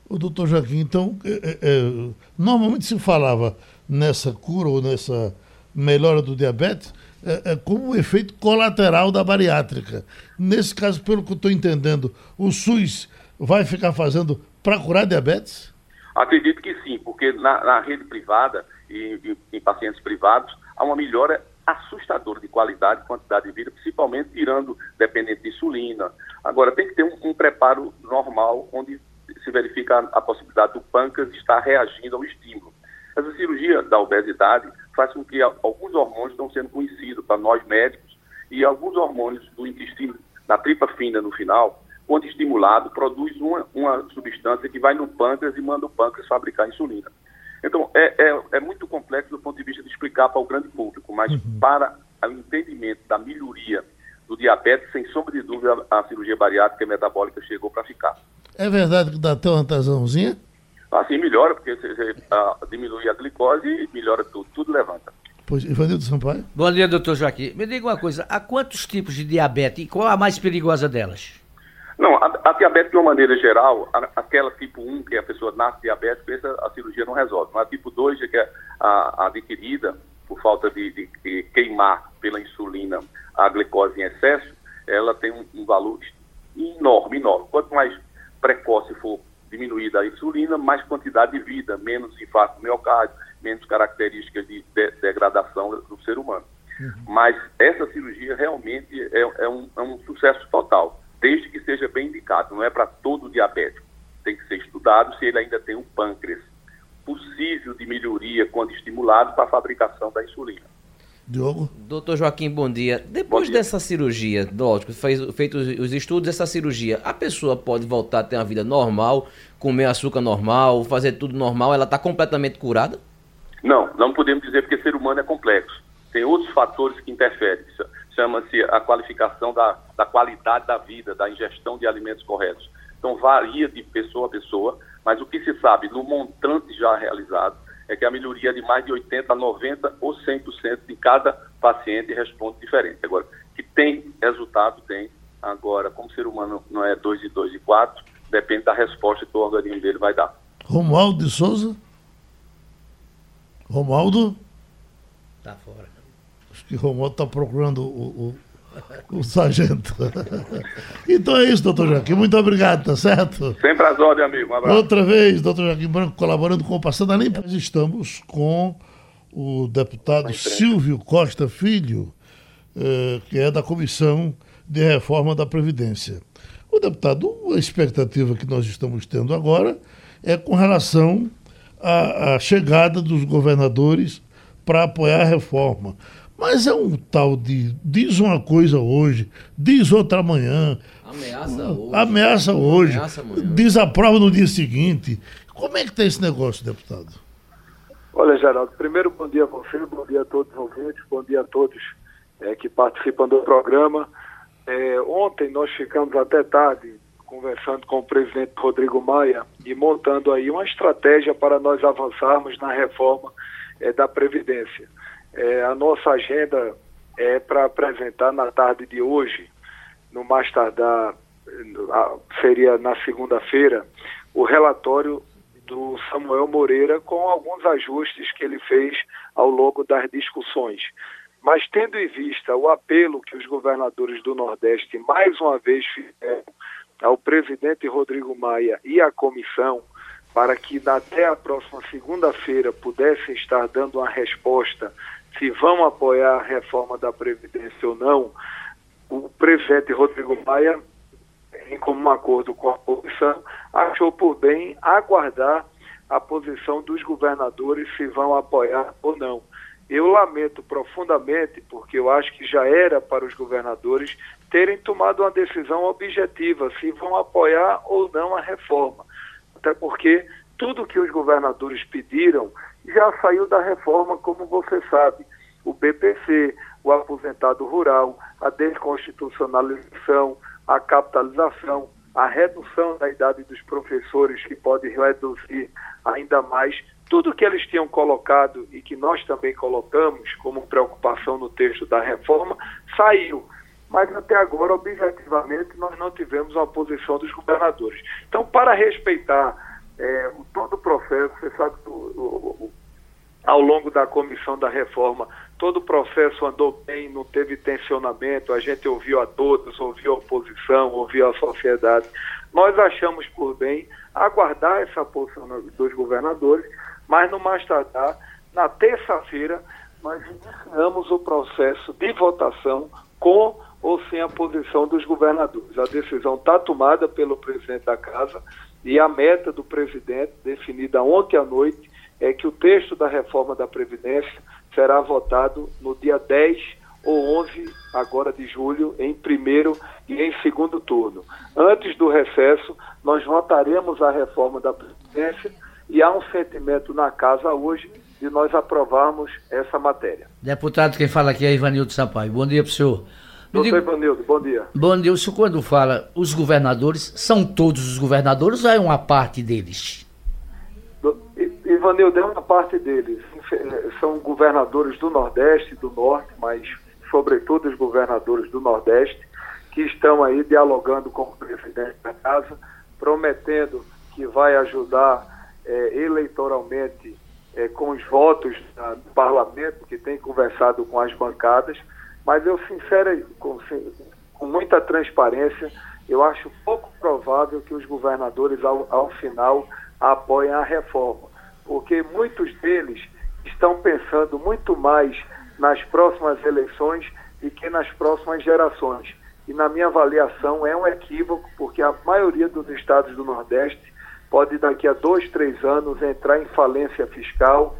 O doutor Joaquim, então, é, é, é, normalmente se falava nessa cura ou nessa melhora do diabetes é, é como um efeito colateral da bariátrica. Nesse caso, pelo que eu estou entendendo, o SUS vai ficar fazendo para curar diabetes? Acredito que sim, porque na, na rede privada e em, em pacientes privados há uma melhora assustador de qualidade e quantidade de vida, principalmente tirando dependente de insulina. Agora, tem que ter um, um preparo normal, onde se verifica a, a, possibilidade do pâncreas estar reagindo ao estímulo. Essa cirurgia da obesidade faz com que alguns hormônios estão sendo conhecidos para nós médicos e alguns hormônios do intestino, na tripa fina no final, quando estimulado, produz uma, uma substância que vai no pâncreas e manda o pâncreas fabricar insulina. Então, é, é, é, muito complexo do ponto de vista de explicar para o grande público, mas uhum. para o entendimento da melhoria do diabetes, sem sombra de dúvida, a cirurgia bariátrica e metabólica chegou para ficar. É verdade que dá até uma tasãozinha? Assim melhora, porque você, você a, diminui a glicose e melhora tudo, tudo levanta. Pois, Ivanildo Sampaio? Bom dia, doutor Joaquim. Me diga uma coisa, há quantos tipos de diabetes e qual a mais perigosa delas? Não, a, a, diabetes de uma maneira geral, a, aquela tipo 1, que a pessoa nasce diabética, essa a cirurgia não resolve. Mas a tipo 2, que é a, a adquirida por falta de, de, de, queimar pela insulina a glicose em excesso, ela tem um, um, valor enorme, enorme. Quanto mais precoce for diminuída a insulina, mais quantidade de vida, menos infarto do miocárdio, menos características de, de degradação do ser humano. Uhum. Mas essa cirurgia realmente é, é, um, é um sucesso total desde que seja bem indicado. Não é para todo diabético. Tem que ser estudado se ele ainda tem um pâncreas possível de melhoria quando estimulado para a fabricação da insulina. Diogo? Doutor Joaquim, bom dia. Depois bom dia. dessa cirurgia, lógico, fez, feitos os estudos dessa cirurgia, a pessoa pode voltar a ter uma vida normal, comer açúcar normal, fazer tudo normal, ela está completamente curada? Não, não podemos dizer porque ser humano é complexo. Tem outros fatores que interferem chama-se a qualificação da, da qualidade da vida, da ingestão de alimentos corretos. Então, varia de pessoa a pessoa, mas o que se sabe no montante já realizado é que a melhoria é de mais de 80%, 90% ou 100% de cada paciente responde diferente. Agora, que tem resultado, tem. Agora, como ser humano não é 2 e 2 e 4, depende da resposta que o organismo dele vai dar. Romualdo de Souza? Romualdo? Tá fora. Que Romualdo está procurando o, o, o sargento. então é isso, doutor Joaquim. Muito obrigado, tá certo? Sempre às ordens, amigo. Um abraço. Outra vez, doutor Joaquim Branco, colaborando com o Passando a Limpa. Nós estamos com o deputado Silvio Costa Filho, eh, que é da Comissão de Reforma da Previdência. O deputado, a expectativa que nós estamos tendo agora é com relação à, à chegada dos governadores para apoiar a reforma. Mas é um tal de diz uma coisa hoje, diz outra amanhã. Ameaça hoje. Ameaça hoje. Ameaça diz a prova no dia seguinte. Como é que está esse negócio, deputado? Olha, Geraldo, primeiro bom dia a você, bom dia a todos os ouvintes, bom dia a todos é, que participam do programa. É, ontem nós ficamos até tarde conversando com o presidente Rodrigo Maia e montando aí uma estratégia para nós avançarmos na reforma é, da Previdência. É, a nossa agenda é para apresentar na tarde de hoje, no mais tardar, seria na segunda-feira, o relatório do Samuel Moreira com alguns ajustes que ele fez ao longo das discussões. Mas tendo em vista o apelo que os governadores do Nordeste mais uma vez fizeram ao presidente Rodrigo Maia e à comissão para que até a próxima segunda-feira pudessem estar dando uma resposta se vão apoiar a reforma da Previdência ou não, o presidente Rodrigo Maia, em comum acordo com a oposição, achou por bem aguardar a posição dos governadores se vão apoiar ou não. Eu lamento profundamente, porque eu acho que já era para os governadores terem tomado uma decisão objetiva se vão apoiar ou não a reforma. Até porque tudo que os governadores pediram já saiu da reforma, como você sabe. O BPC, o aposentado rural, a desconstitucionalização, a capitalização, a redução da idade dos professores, que pode reduzir ainda mais tudo que eles tinham colocado e que nós também colocamos como preocupação no texto da reforma, saiu. Mas até agora, objetivamente, nós não tivemos uma posição dos governadores. Então, para respeitar é, todo o processo, você sabe o, o, ao longo da comissão da reforma, todo o processo andou bem, não teve tensionamento, a gente ouviu a todos, ouviu a oposição, ouviu a sociedade. Nós achamos por bem aguardar essa posição dos governadores, mas no mais tardar, na terça-feira, nós iniciamos o processo de votação com ou sem a posição dos governadores. A decisão está tomada pelo presidente da casa e a meta do presidente, definida ontem à noite, é que o texto da reforma da Previdência será votado no dia 10 ou 11 agora de julho, em primeiro e em segundo turno. Antes do recesso, nós votaremos a reforma da Previdência e há um sentimento na casa hoje de nós aprovarmos essa matéria. Deputado, quem fala aqui é Ivanildo Sampaio. Bom dia para o senhor. Doutor Ivanildo, bom dia. Bom dia. O senhor quando fala os governadores, são todos os governadores ou é uma parte deles? Ivanildo é uma parte deles. São governadores do Nordeste, do Norte, mas sobretudo os governadores do Nordeste, que estão aí dialogando com o presidente da casa, prometendo que vai ajudar é, eleitoralmente é, com os votos do parlamento, que tem conversado com as bancadas, mas eu, sincero, com, com muita transparência, eu acho pouco provável que os governadores, ao, ao final, apoiem a reforma porque muitos deles estão pensando muito mais nas próximas eleições do que nas próximas gerações. E na minha avaliação é um equívoco, porque a maioria dos estados do Nordeste pode daqui a dois, três anos entrar em falência fiscal,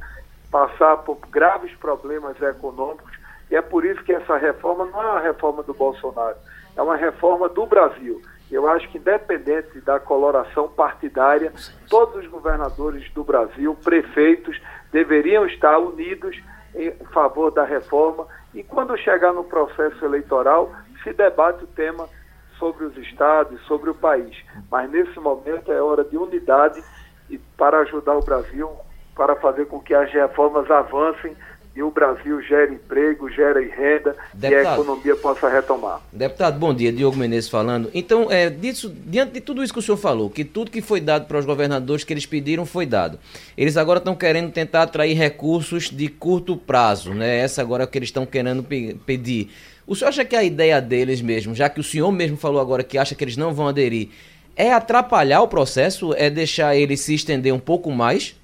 passar por graves problemas econômicos, e é por isso que essa reforma não é uma reforma do Bolsonaro, é uma reforma do Brasil. Eu acho que, independente da coloração partidária, todos os governadores do Brasil, prefeitos, deveriam estar unidos em favor da reforma e, quando chegar no processo eleitoral, se debate o tema sobre os estados, sobre o país. Mas, nesse momento, é hora de unidade e para ajudar o Brasil, para fazer com que as reformas avancem e o Brasil gere emprego, gere renda Deputado, e a economia possa retomar. Deputado, bom dia. Diogo Menezes falando. Então, é, disso, diante de tudo isso que o senhor falou, que tudo que foi dado para os governadores que eles pediram foi dado. Eles agora estão querendo tentar atrair recursos de curto prazo, né? Essa agora é o que eles estão querendo pe pedir. O senhor acha que a ideia deles mesmo, já que o senhor mesmo falou agora que acha que eles não vão aderir, é atrapalhar o processo? É deixar ele se estender um pouco mais?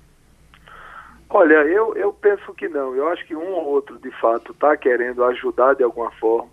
Olha, eu, eu penso que não. Eu acho que um ou outro, de fato, está querendo ajudar de alguma forma.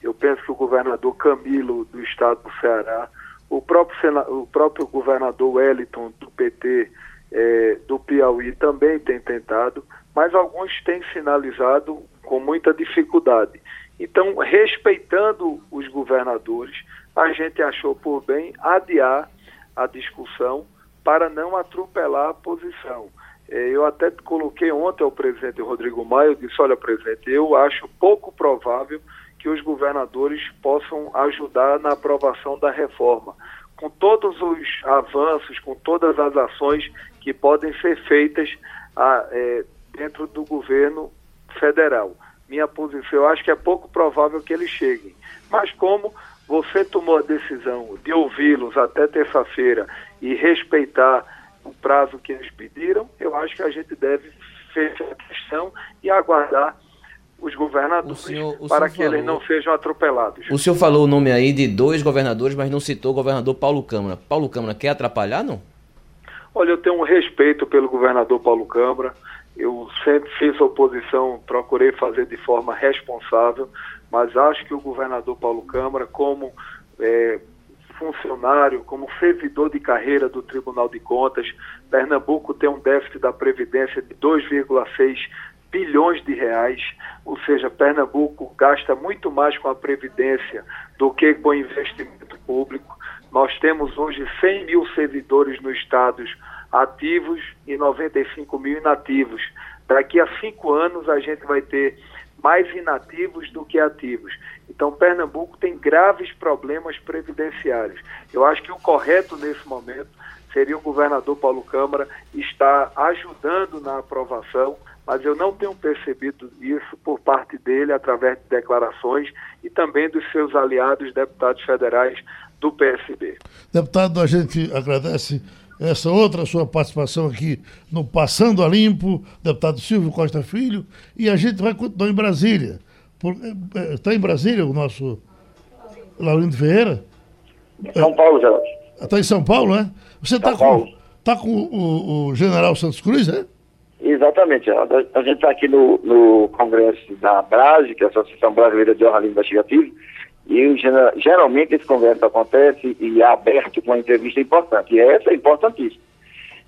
Eu penso que o governador Camilo, do estado do Ceará, o próprio, sena, o próprio governador Wellington, do PT, é, do Piauí, também tem tentado, mas alguns têm sinalizado com muita dificuldade. Então, respeitando os governadores, a gente achou por bem adiar a discussão para não atropelar a posição. É, eu até coloquei ontem ao presidente Rodrigo Maia, eu disse, olha, presidente, eu acho pouco provável que os governadores possam ajudar na aprovação da reforma. Com todos os avanços, com todas as ações que podem ser feitas a, é, dentro do governo federal. Minha posição, eu acho que é pouco provável que eles cheguem. Mas como você tomou a decisão de ouvi-los até terça-feira e respeitar o prazo que eles pediram, eu acho que a gente deve fechar a questão e aguardar os governadores senhor, para que falou, eles não sejam atropelados. O senhor falou o nome aí de dois governadores, mas não citou o governador Paulo Câmara. Paulo Câmara quer atrapalhar, não? Olha, eu tenho um respeito pelo governador Paulo Câmara. Eu sempre fiz oposição, procurei fazer de forma responsável, mas acho que o governador Paulo Câmara, como é, funcionário, como servidor de carreira do Tribunal de Contas, Pernambuco tem um déficit da Previdência de 2,6 bilhões de reais, ou seja, Pernambuco gasta muito mais com a Previdência do que com investimento público. Nós temos hoje 100 mil servidores no Estado ativos e 95 mil inativos. Daqui a cinco anos a gente vai ter mais inativos do que ativos. Então, Pernambuco tem graves problemas previdenciários. Eu acho que o correto nesse momento seria o governador Paulo Câmara estar ajudando na aprovação, mas eu não tenho percebido isso por parte dele através de declarações e também dos seus aliados deputados federais do PSB. Deputado, a gente agradece essa outra sua participação aqui no Passando a Limpo, deputado Silvio Costa Filho, e a gente vai continuar em Brasília. Está eh, em Brasília o nosso Laurindo Ferreira? São Paulo, Geraldo. Está em São Paulo, é? Você está com, tá com o, o, general Santos Cruz, é? Exatamente, Geraldo. A gente está aqui no, no Congresso da BRASE, que é a Associação Brasileira de Jornalismo Investigativo, e geralmente esse congresso acontece e é aberto com uma entrevista importante. E essa é importantíssima.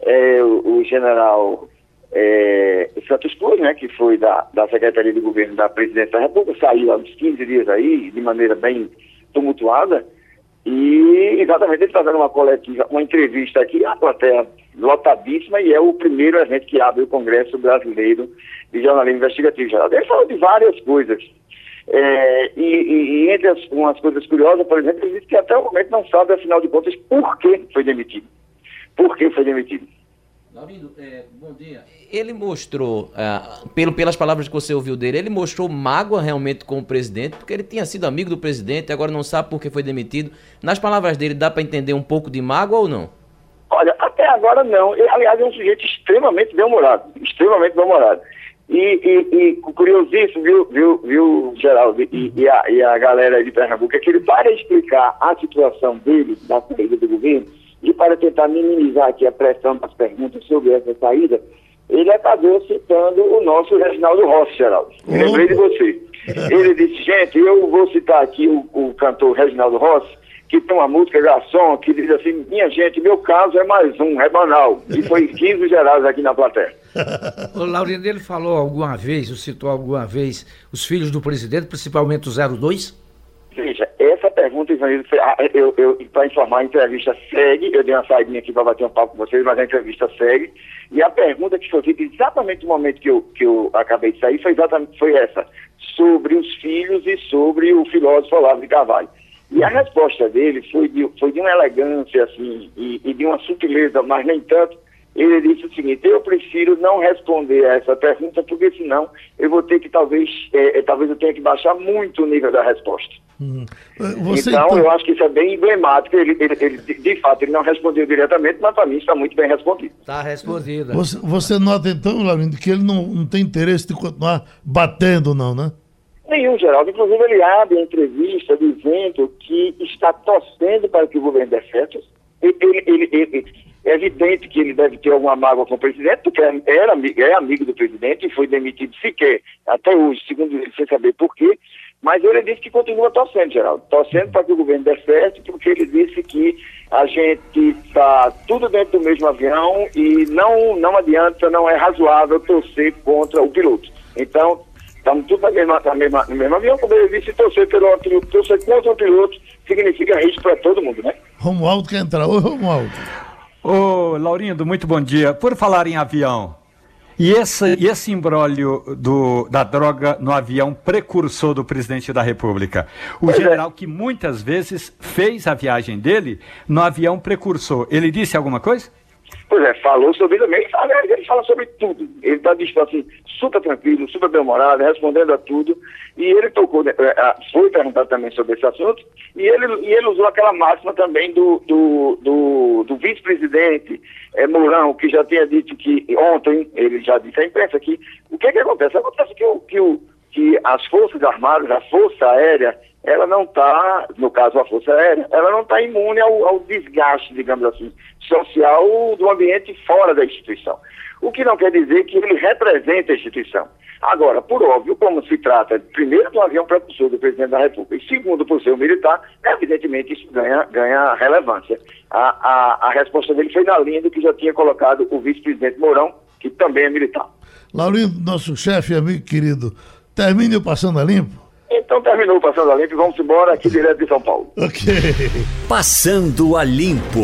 É, o, o, general é, Santos Cruz, né, que foi da, da Secretaria de Governo da Presidência da República, saiu há uns 15 dias aí, de maneira bem tumultuada, e exatamente ele está dando uma coletiva, uma entrevista aqui, a plateia lotadíssima, e é o primeiro evento que abre o Congresso Brasileiro de Jornalismo Investigativo. Ele falou de várias coisas é, e, e, entre as, umas coisas curiosas, por exemplo, ele disse que até o momento não sabe, afinal de contas, por que foi demitido. Por que foi demitido? Laurindo, é, bom dia. Ele mostrou, é, pelo, pelas palavras que você ouviu dele, ele mostrou mágoa realmente com o presidente, porque ele tinha sido amigo do presidente e agora não sabe por que foi demitido. Nas palavras dele, dá para entender um pouco de mágoa ou não? Olha, até agora não. Ele, aliás, é um sujeito extremamente bem-humorado. Extremamente bem-humorado. E, e, e curiosíssimo, viu, viu, viu Geraldo, e, e, a, e a galera de Pernambuco, é que ele, para explicar a situação dele, da saída do governo, e para tentar minimizar aqui a pressão das perguntas sobre essa saída, ele acabou citando o nosso Reginaldo Rossi, Geraldo. Lembrei de você. Ele disse, gente, eu vou citar aqui o, o cantor Reginaldo Rossi, que tem uma música garçom que diz assim, minha gente, meu caso é mais um, é banal. E foi 15 gerais aqui na plateia. o Laurindo, ele falou alguma vez, ou citou alguma vez, os filhos do presidente, principalmente o 02? Veja, pergunta, Ivanildo, ah, eu, eu, para informar, a entrevista segue, eu dei uma saída aqui para bater um papo com vocês, mas a entrevista segue, e a pergunta que foi feita exatamente no momento que eu, que eu acabei de sair foi exatamente foi essa, sobre os filhos e sobre o filósofo Olavo de Carvalho. E a resposta dele foi de, foi de uma elegância, assim, e, e de uma sutileza, mas nem tanto. Ele disse o seguinte, eu prefiro não responder a essa pergunta, porque senão eu vou ter que, talvez, é, é talvez eu tenha que baixar muito o nível da resposta. Hum. Você, então, então, eu acho que isso é bem emblemático. Ele, ele, ele, de fato, ele não respondeu diretamente, mas para mim está muito bem respondido. Está respondido. Você, você nota, então, Laurindo, que ele não, não tem interesse de continuar batendo, não, né? Nenhum, Geraldo. Inclusive, ele abre a entrevista dizendo que está torcendo para que o governo dê certo. Ele, ele, ele, é evidente que ele deve ter alguma mágoa com o presidente, porque era, é amigo do presidente e foi demitido sequer, até hoje, segundo ele, sem saber por quê. Mas ele disse que continua torcendo, Geraldo. Torcendo para que o governo dê certo, porque ele disse que a gente está tudo dentro do mesmo avião e não, não adianta, não é razoável torcer contra o piloto. Então, Estamos tudo na mesma, na mesma, no mesmo avião, como ele disse, torcer, pelo, torcer contra o piloto significa risco para todo mundo, né? Romualdo quer entrar. Oi, Romualdo. Ô, Laurindo, muito bom dia. Por falar em avião, e esse, e esse imbróglio do, da droga no avião precursor do presidente da República? O pois é. general é. que muitas vezes fez a viagem dele no avião precursor, ele disse alguma coisa? Pois é, falou sobre também, ele fala, ele fala sobre tudo. Ele está assim, super tranquilo, super bem-humorado, respondendo a tudo. E ele tocou, né, é, foi perguntado também sobre esse assunto, e ele, e ele usou aquela máxima também do, do, do, do vice-presidente é, Mourão, que já tinha dito que ontem, ele já disse à imprensa que o que, que acontece? Acontece que, o, que, o, que as Forças Armadas, a Força Aérea, ela não está, no caso a Força Aérea, ela não está imune ao, ao desgaste, digamos assim, social do ambiente fora da instituição. O que não quer dizer que ele representa a instituição. Agora, por óbvio, como se trata, primeiro, um avião propulsor do presidente da República, e segundo, por ser um militar, evidentemente isso ganha, ganha relevância. A, a, a resposta dele foi na linha do que já tinha colocado o vice-presidente Mourão, que também é militar. Laurindo, nosso chefe, amigo querido, termine Passando a Limpo. Então terminou o Passando a Limpo e vamos embora aqui direto de São Paulo. Ok. Passando a Limpo.